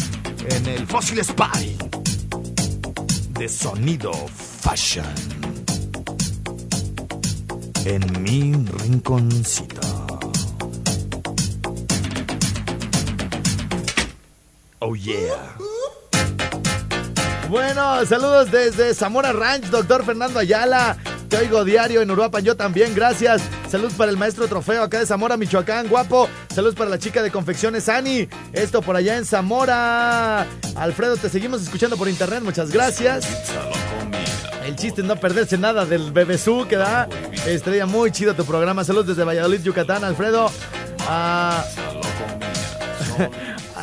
en el Fósil Spy de Sonido Fashion. En mi rinconcito. Oh yeah. Bueno, saludos desde Zamora Ranch, doctor Fernando Ayala. Te oigo diario en Uruapan, yo también, gracias. Saludos para el maestro Trofeo acá de Zamora, Michoacán, guapo. Saludos para la chica de confecciones Ani. Esto por allá en Zamora. Alfredo, te seguimos escuchando por internet, muchas gracias. El chiste es no perderse nada del Bebesú que da. Estrella muy chido tu programa. Saludos desde Valladolid, Yucatán, Alfredo. Ah,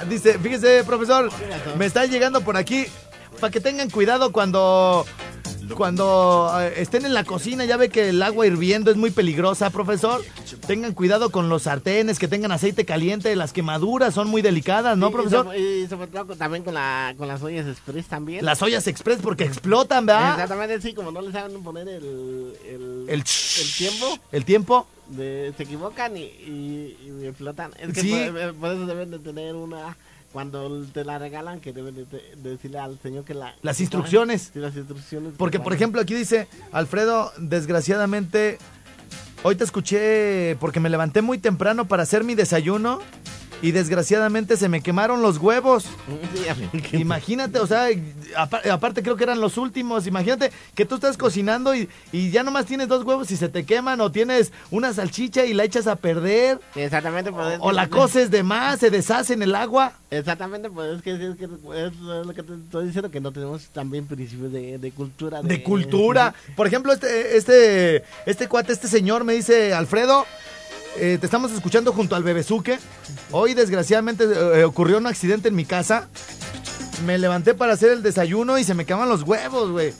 Dice, fíjese, profesor, me está llegando por aquí para que tengan cuidado cuando cuando eh, estén en la cocina, ya ve que el agua hirviendo es muy peligrosa, profesor. Tengan cuidado con los sartenes, que tengan aceite caliente, las quemaduras son muy delicadas, ¿no, Y- profesor? Y, sobre todo también con, la, con las ollas express también. Las ollas express porque explotan, ¿verdad? Exactamente, sí, como no les saben poner el, el, El, el tiempo, El tiempo. De, se equivocan y, y, y explotan. Es que Sí. por, por eso deben de tener una... Cuando te la regalan, que deben de, de decirle al señor que la... Las que instrucciones. Sí, las instrucciones. Porque, que por ejemplo, aquí dice, Alfredo, desgraciadamente, hoy te escuché porque me levanté muy temprano para hacer mi desayuno y desgraciadamente se me quemaron los huevos. Imagínate, o sea, apa- aparte creo que eran los últimos. Imagínate que tú estás cocinando y, y ya nomás tienes dos huevos y se te queman o tienes una salchicha y la echas a perder Exactamente, pues, es o que- la coces de más, se deshace en el agua. Exactamente, pues es que, es que es lo que te estoy diciendo, que no tenemos también principios de, de cultura. de cultura. Por ejemplo, este, este, este cuate, este señor me dice, Alfredo, eh, te estamos escuchando junto al bebezuque. Hoy, desgraciadamente, eh, ocurrió un accidente en mi casa. Me levanté para hacer el desayuno y se me queman los huevos, güey.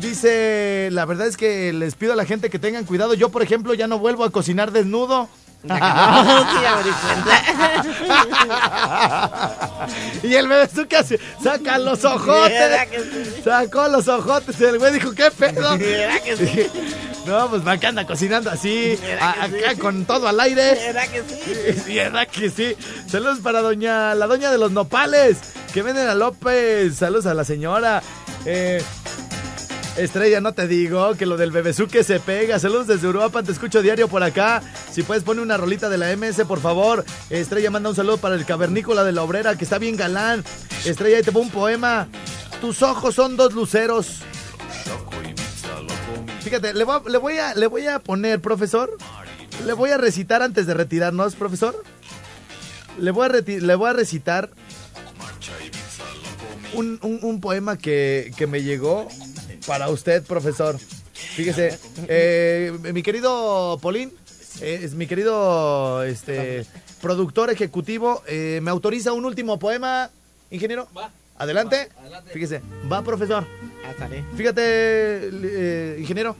Dice, la verdad es que les pido a la gente que tengan cuidado. Yo, por ejemplo, ya no vuelvo a cocinar desnudo. Y el Bebezuque hace- saca los ¿Verdad ojotes. que? Sacó los ojotes. El güey dijo, ¿qué pedo? ¿Verdad que sí? No, pues acá anda cocinando así, ¿Verdad a- que acá sí? con todo al aire. ¿Verdad que sí? Sí, ¿verdad que sí? Saludos para doña, la doña de los nopales, que venden a López. Saludos a la señora. Eh, Estrella, no te digo que lo del bebezuque se pega. Saludos desde Europa, te escucho diario por acá. Si puedes poner una rolita de la MS, por favor. Estrella manda un saludo para el cavernícola de la obrera, que está bien galán. Estrella, ahí te pongo un poema. Tus ojos son dos luceros. Fíjate, le voy, a, le voy a, le voy a poner, profesor. Le voy a recitar antes de retirarnos, profesor. Le voy a, le voy a recitar un, un- un poema que, que me llegó para usted, profesor. Fíjese, eh, mi querido Polín, eh, es mi querido este, productor ejecutivo, eh, ¿me autoriza un último poema, ingeniero? Adelante. Fíjese, va, profesor. Ah. Fíjate, eh, ingeniero.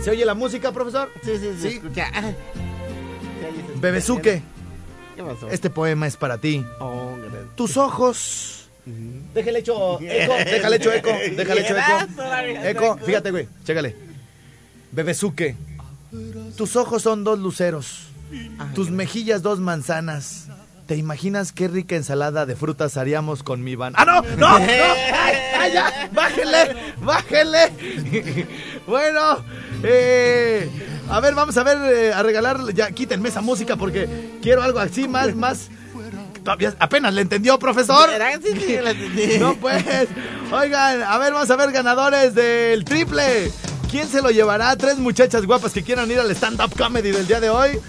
¿Se oye la música, profesor? Sí, sí, sí. Sí. Escucha. ¿Qué pasó? este poema es para ti. Oh. Tus ojos. Déjale hecho eco, déjale hecho eco, déjale hecho eco. Eco, fíjate, güey, chécale. Bebezuque, tus ojos son dos luceros, tus mejillas dos manzanas. ¿Te imaginas qué rica ensalada de frutas haríamos con mi van? ¡Ah, no! ¡No! ¡No! ¡Ay, ay, ya! ¡Bájenle! ¡Bájenle! bueno, eh, a ver, vamos a ver, eh, a regalar, ya quítenme esa música porque quiero algo así más, más... Apenas le entendió, profesor. ¿Verdad que sí? Sí, la entendí. No pues. Oigan, a ver, vamos a ver ganadores del triple. ¿Quién se lo llevará? Tres muchachas guapas que quieran ir al stand-up comedy del día de hoy.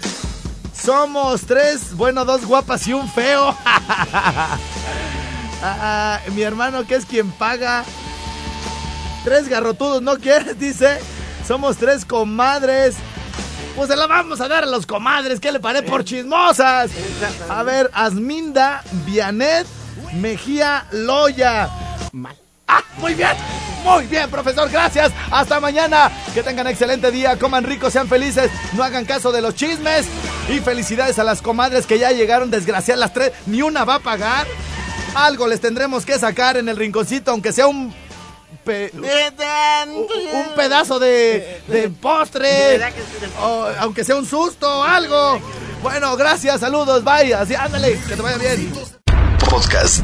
Somos tres, bueno, dos guapas y un feo. Ah, mi hermano que es quien paga. Tres garrotudos, ¿no quieres? Dice. Somos tres comadres. Pues se la vamos a dar a los comadres. ¿Qué le parece por chismosas? A ver, Asminda, Vianet, Mejía, Loya. Mal. ¡Ah! Muy bien, muy bien, profesor, gracias. Hasta mañana. Que tengan excelente día, coman rico, sean felices, no hagan caso de los chismes. Y felicidades a las comadres que ya llegaron, desgraciadas las tres. Ni una va a pagar. Algo les tendremos que sacar en el rinconcito, aunque sea un. Pe- un pedazo de, de postre, o aunque sea un susto o algo. Bueno, gracias, saludos, bye, así, ándale, que te vaya bien. Podcast.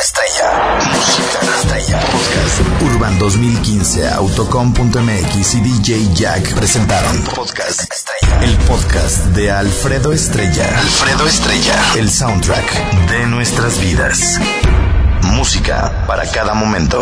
Estrella. Música estrella. Podcast. Urban 2015, Autocom.mx y DJ Jack presentaron Podcast Estrella. El podcast de Alfredo Estrella. Alfredo Estrella. El soundtrack de nuestras vidas. Música para cada momento.